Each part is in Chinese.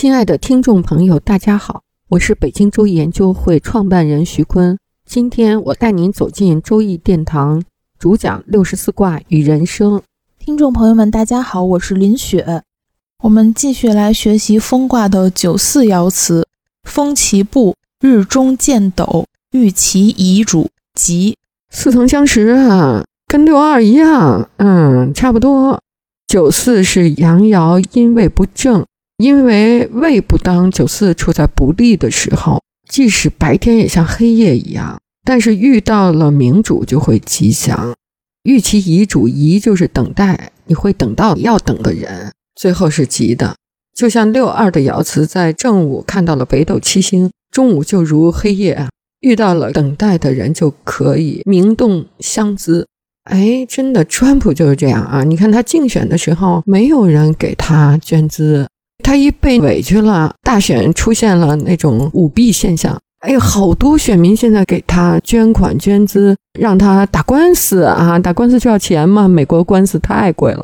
亲爱的听众朋友，大家好，我是北京周易研究会创办人徐坤。今天我带您走进周易殿堂，主讲六十四卦与人生。听众朋友们，大家好，我是林雪。我们继续来学习风卦的九四爻辞：风其布，日中见斗，遇其遗主，吉。似曾相识啊，跟六二一样，嗯，差不多。九四是阳爻，阴位不正。因为位不当，九四处在不利的时候，即使白天也像黑夜一样。但是遇到了明主就会吉祥。遇其遗主，遗就是等待，你会等到要等的人，最后是吉的。就像六二的爻辞，在正午看到了北斗七星，中午就如黑夜。遇到了等待的人，就可以明动相资。哎，真的，川普就是这样啊！你看他竞选的时候，没有人给他捐资。他一被委屈了，大选出现了那种舞弊现象。哎呦，好多选民现在给他捐款捐资，让他打官司啊！打官司就要钱嘛，美国官司太贵了。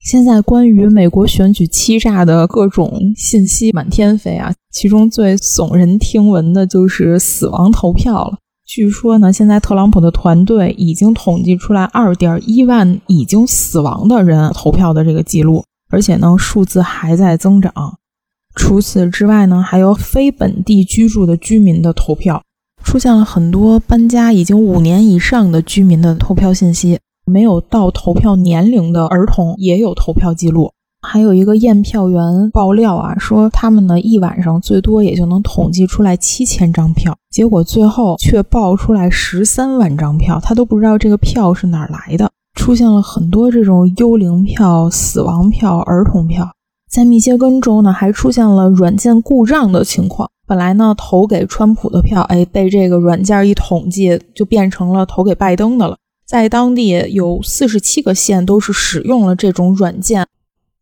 现在关于美国选举欺诈的各种信息满天飞啊，其中最耸人听闻的就是死亡投票了。据说呢，现在特朗普的团队已经统计出来二点一万已经死亡的人投票的这个记录。而且呢，数字还在增长。除此之外呢，还有非本地居住的居民的投票，出现了很多搬家已经五年以上的居民的投票信息。没有到投票年龄的儿童也有投票记录。还有一个验票员爆料啊，说他们呢一晚上最多也就能统计出来七千张票，结果最后却爆出来十三万张票，他都不知道这个票是哪来的。出现了很多这种幽灵票、死亡票、儿童票，在密歇根州呢，还出现了软件故障的情况。本来呢，投给川普的票，哎，被这个软件一统计，就变成了投给拜登的了。在当地有四十七个县都是使用了这种软件。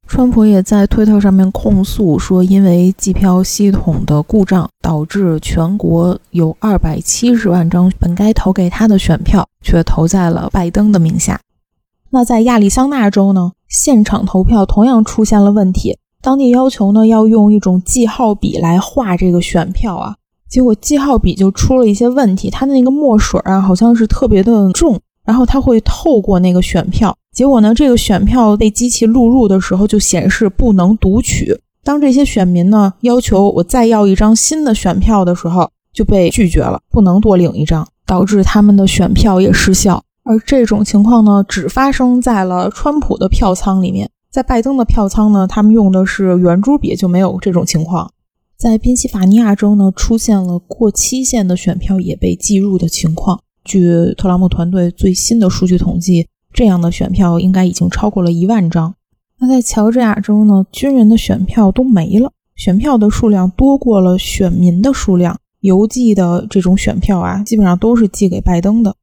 川普也在推特上面控诉说，因为计票系统的故障，导致全国有二百七十万张本该投给他的选票，却投在了拜登的名下。那在亚利桑那州呢，现场投票同样出现了问题。当地要求呢，要用一种记号笔来画这个选票啊，结果记号笔就出了一些问题，它的那个墨水啊，好像是特别的重，然后它会透过那个选票，结果呢，这个选票被机器录入的时候就显示不能读取。当这些选民呢要求我再要一张新的选票的时候，就被拒绝了，不能多领一张，导致他们的选票也失效。而这种情况呢，只发生在了川普的票仓里面，在拜登的票仓呢，他们用的是圆珠笔，就没有这种情况。在宾夕法尼亚州呢，出现了过期限的选票也被计入的情况。据特朗普团队最新的数据统计，这样的选票应该已经超过了一万张。那在乔治亚州呢，军人的选票都没了，选票的数量多过了选民的数量，邮寄的这种选票啊，基本上都是寄给拜登的。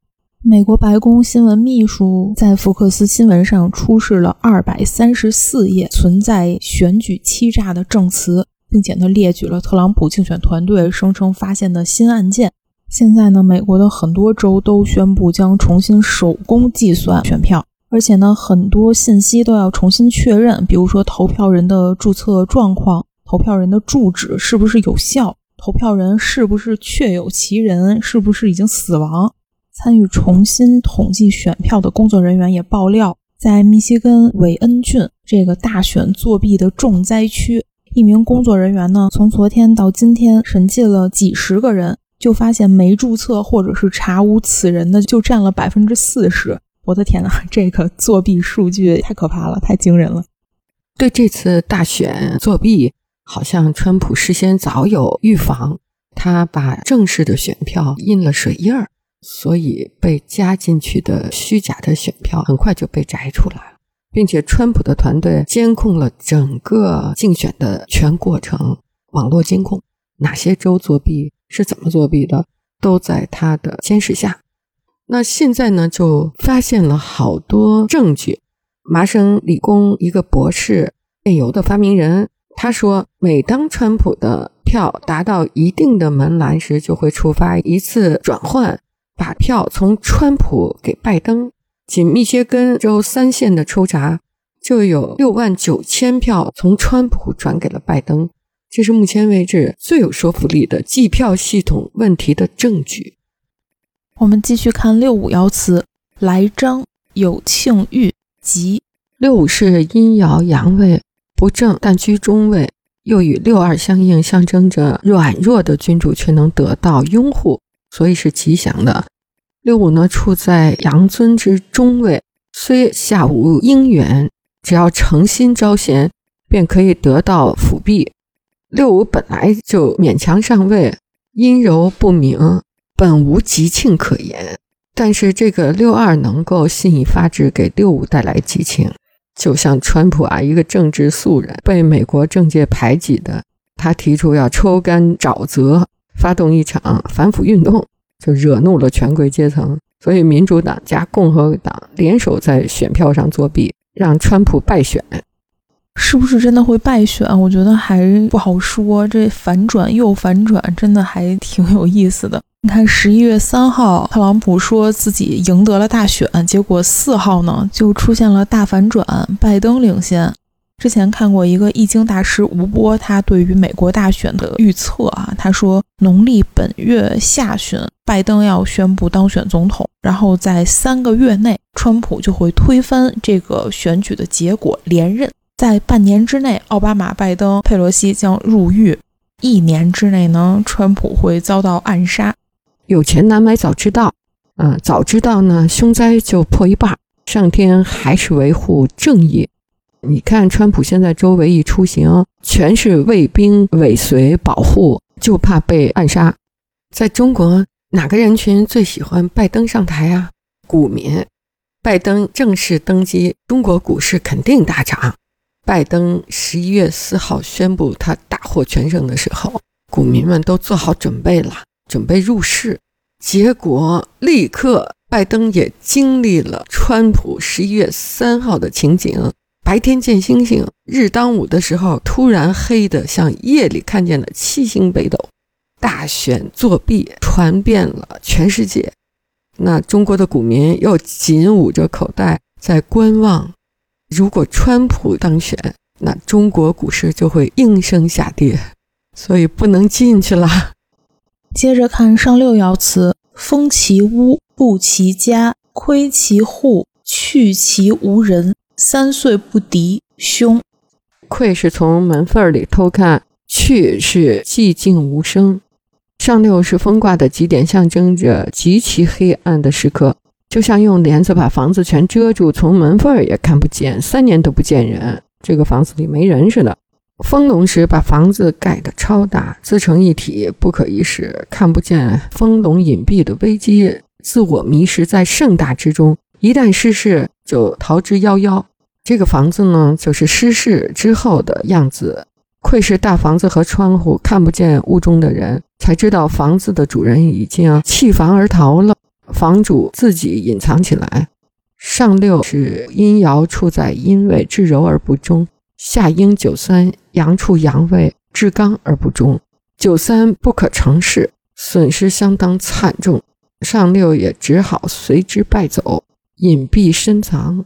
美国白宫新闻秘书在福克斯新闻上出示了二百三十四页存在选举欺诈的证词，并且呢列举了特朗普竞选团队声称发现的新案件。现在呢，美国的很多州都宣布将重新手工计算选票，而且呢，很多信息都要重新确认，比如说投票人的注册状况、投票人的住址是不是有效、投票人是不是确有其人、是不是已经死亡。参与重新统计选票的工作人员也爆料，在密歇根韦恩郡这个大选作弊的重灾区，一名工作人员呢，从昨天到今天审计了几十个人，就发现没注册或者是查无此人的就占了百分之四十。我的天呐，这个作弊数据太可怕了，太惊人了。对这次大选作弊，好像川普事先早有预防，他把正式的选票印了水印儿。所以被加进去的虚假的选票很快就被摘出来了。并且川普的团队监控了整个竞选的全过程，网络监控哪些州作弊是怎么作弊的，都在他的监视下。那现在呢，就发现了好多证据。麻省理工一个博士，电邮的发明人，他说，每当川普的票达到一定的门栏时，就会触发一次转换，把票从川普给拜登。仅密歇根州三县的抽查，就有六万九千票从川普转给了拜登，这是目前为止最有说服力的计票系统问题的证据。我们继续看六五爻辞：来张有庆玉吉。六五是阴爻阳位不正，但居中位，又与六二相应，象征着软弱的君主却能得到拥护，所以是吉祥的。六五呢，处在阳尊之中位，虽下无姻缘，只要诚心招贤，便可以得到辅弼。六五本来就勉强上位，阴柔不明，本无吉庆可言。但是这个六二能够信以发制，给六五带来吉庆。就像川普啊，一个政治素人，被美国政界排挤的，他提出要抽干沼泽，发动一场反腐运动。就惹怒了权贵阶层，所以民主党加共和党联手在选票上作弊，让川普败选。是不是真的会败选？我觉得还不好说。这反转又反转，真的还挺有意思的。你看，十一月三号，特朗普说自己赢得了大选，结果四号呢就出现了大反转，拜登领先。之前看过一个易经大师吴波，他对于美国大选的预测啊，他说农历本月下旬，拜登要宣布当选总统，然后在三个月内，川普就会推翻这个选举的结果，连任。在半年之内，奥巴马、拜登、佩洛西将入狱；一年之内呢，川普会遭到暗杀。有钱难买早知道，嗯，早知道呢，凶灾就破一半。上天还是维护正义。你看，川普现在周围一出行，全是卫兵尾随保护，就怕被暗杀。在中国，哪个人群最喜欢拜登上台啊？股民。拜登正式登基，中国股市肯定大涨。拜登十一月四号宣布他大获全胜的时候，股民们都做好准备了，准备入市。结果立刻，拜登也经历了川普十一月三号的情景。白天见星星，日当午的时候，突然黑的像夜里看见的七星北斗。大选作弊传遍了全世界，那中国的股民又紧捂着口袋在观望。如果川普当选，那中国股市就会应声下跌，所以不能进去了。接着看上六爻辞：封其屋，布其家，窥其户，去其无人。三岁不敌，凶。窥是从门缝里偷看，去是寂静无声。上六是风卦的极点，象征着极其黑暗的时刻，就像用帘子把房子全遮住，从门缝也看不见，三年都不见人，这个房子里没人似的。丰隆时把房子盖得超大，自成一体，不可一世，看不见丰隆隐蔽的危机，自我迷失在盛大之中。一旦失势，就逃之夭夭。这个房子呢，就是失势之后的样子。窥视大房子和窗户，看不见屋中的人，才知道房子的主人已经弃房而逃了。房主自己隐藏起来。上六是阴爻处在阴位，至柔而不中；下应九三，阳处阳位，至刚而不中。九三不可成事，损失相当惨重。上六也只好随之败走。隐蔽深藏，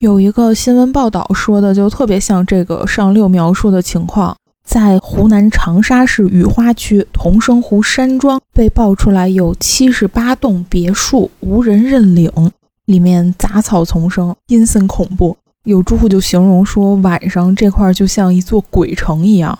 有一个新闻报道说的就特别像这个上六描述的情况，在湖南长沙市雨花区同生湖山庄被爆出来有七十八栋别墅无人认领，里面杂草丛生，阴森恐怖。有住户就形容说，晚上这块就像一座鬼城一样。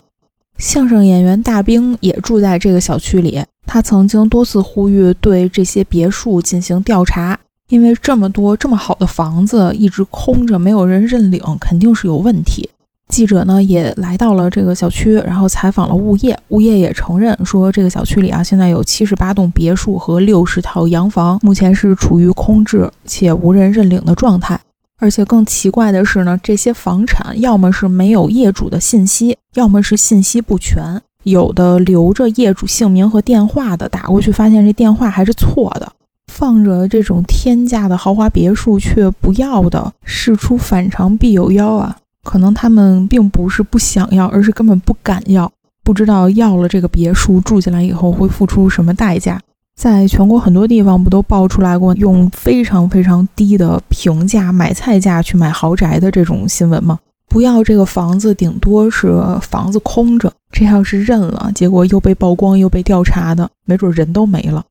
相声演员大兵也住在这个小区里，他曾经多次呼吁对这些别墅进行调查。因为这么多这么好的房子一直空着，没有人认领，肯定是有问题。记者呢也来到了这个小区，然后采访了物业，物业也承认说，这个小区里啊，现在有七十八栋别墅和六十套洋房，目前是处于空置且无人认领的状态。而且更奇怪的是呢，这些房产要么是没有业主的信息，要么是信息不全，有的留着业主姓名和电话的，打过去发现这电话还是错的。放着这种天价的豪华别墅却不要的，事出反常必有妖啊！可能他们并不是不想要，而是根本不敢要，不知道要了这个别墅住进来以后会付出什么代价。在全国很多地方不都爆出来过用非常非常低的平价买菜价去买豪宅的这种新闻吗？不要这个房子，顶多是房子空着，这要是认了，结果又被曝光又被调查的，没准人都没了。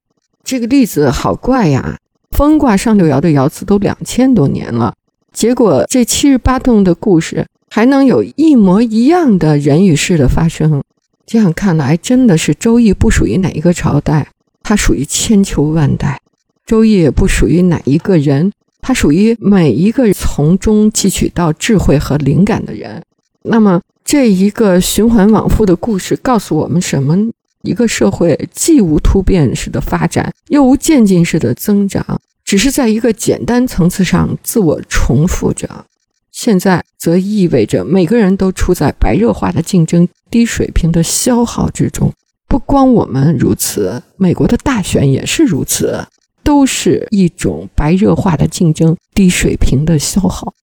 这个例子好怪呀！风卦上六爻的爻辞都两千多年了。结果这七十八洞的故事还能有一模一样的人与事的发生，这样看来真的是周易不属于哪一个朝代，它属于千秋万代；周易也不属于哪一个人，它属于每一个从中汲取到智慧和灵感的人。那么这一个循环往复的故事告诉我们什么？一个社会既无突变式的发展，又无渐进式的增长。只是在一个简单层次上自我重复着，现在则意味着每个人都处在白热化的竞争、低水平的消耗之中。不光我们如此，美国的大选也是如此，都是一种白热化的竞争、低水平的消耗。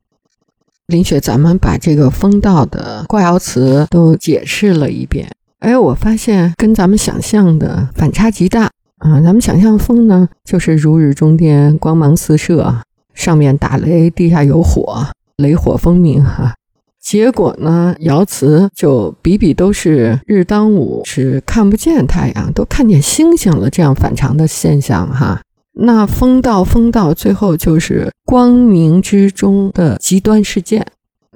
林雪，咱们把这个风道的卦爻辞都解释了一遍，哎，我发现跟咱们想象的反差极大。啊，咱们想象风呢，就是如日中天，光芒四射，上面打雷，地下有火，雷火风鸣哈。结果呢，爻辞就比比都是日当午是看不见太阳，都看见星星了，这样反常的现象哈。那风到风到，最后就是光明之中的极端事件，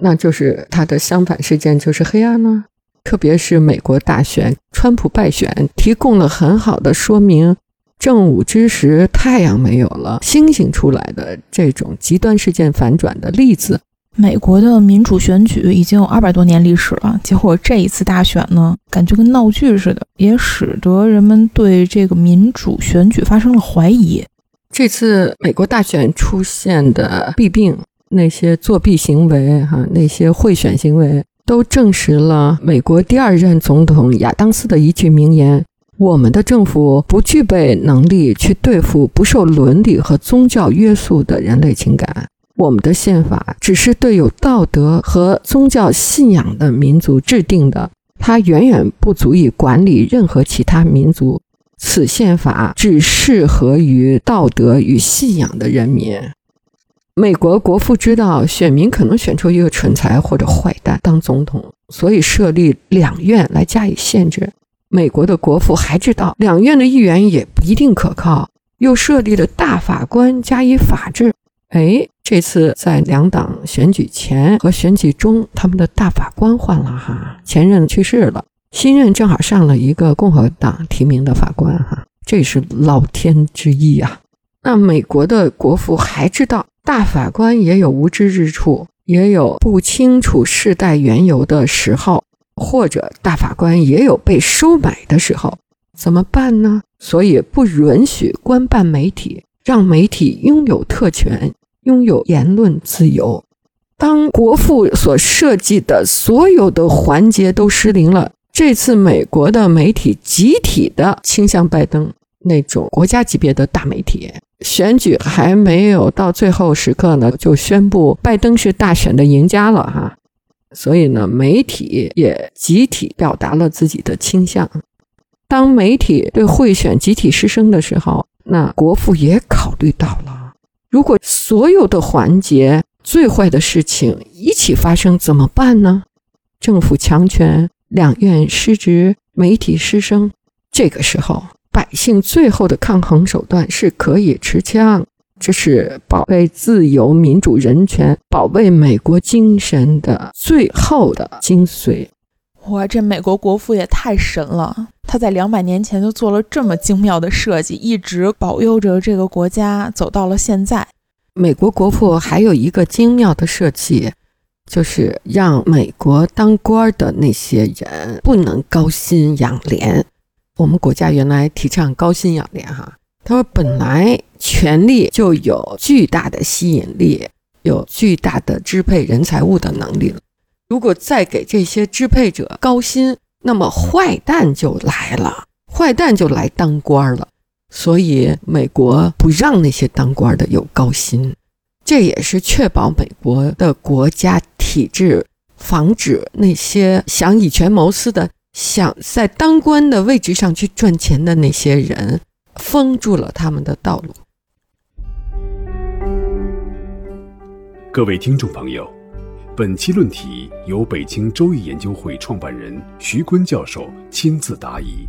那就是它的相反事件，就是黑暗呢。特别是美国大选，川普败选，提供了很好的说明。正午之时，太阳没有了，星星出来的这种极端事件反转的例子。美国的民主选举已经有二百多年历史了，结果这一次大选呢，感觉跟闹剧似的，也使得人们对这个民主选举发生了怀疑。这次美国大选出现的弊病，那些作弊行为，哈，那些贿选行为。都证实了美国第二任总统亚当斯的一句名言：“我们的政府不具备能力去对付不受伦理和宗教约束的人类情感。我们的宪法只是对有道德和宗教信仰的民族制定的，它远远不足以管理任何其他民族。此宪法只适合于道德与信仰的人民。”美国国父知道选民可能选出一个蠢材或者坏蛋当总统，所以设立两院来加以限制。美国的国父还知道两院的议员也不一定可靠，又设立了大法官加以法治。哎，这次在两党选举前和选举中，他们的大法官换了哈，前任去世了，新任正好上了一个共和党提名的法官哈，这是老天之意啊。那美国的国父还知道。大法官也有无知之处，也有不清楚事代缘由的时候，或者大法官也有被收买的时候，怎么办呢？所以不允许官办媒体，让媒体拥有特权，拥有言论自由。当国父所设计的所有的环节都失灵了，这次美国的媒体集体的倾向拜登那种国家级别的大媒体。选举还没有到最后时刻呢，就宣布拜登是大选的赢家了哈。所以呢，媒体也集体表达了自己的倾向。当媒体对贿选集体失声的时候，那国父也考虑到了：如果所有的环节最坏的事情一起发生怎么办呢？政府强权，两院失职，媒体失声，这个时候。百姓最后的抗衡手段是可以持枪，这是保卫自由、民主、人权、保卫美国精神的最后的精髓。哇，这美国国父也太神了！他在两百年前就做了这么精妙的设计，一直保佑着这个国家走到了现在。美国国父还有一个精妙的设计，就是让美国当官的那些人不能高薪养廉。我们国家原来提倡高薪养廉，哈，他说本来权力就有巨大的吸引力，有巨大的支配人财物的能力。如果再给这些支配者高薪，那么坏蛋就来了，坏蛋就来当官了。所以美国不让那些当官的有高薪，这也是确保美国的国家体制，防止那些想以权谋私的、想在当官的位置上去赚钱的那些人，封住了他们的道路。各位听众朋友，本期论题由北京周易研究会创办人徐坤教授亲自答疑。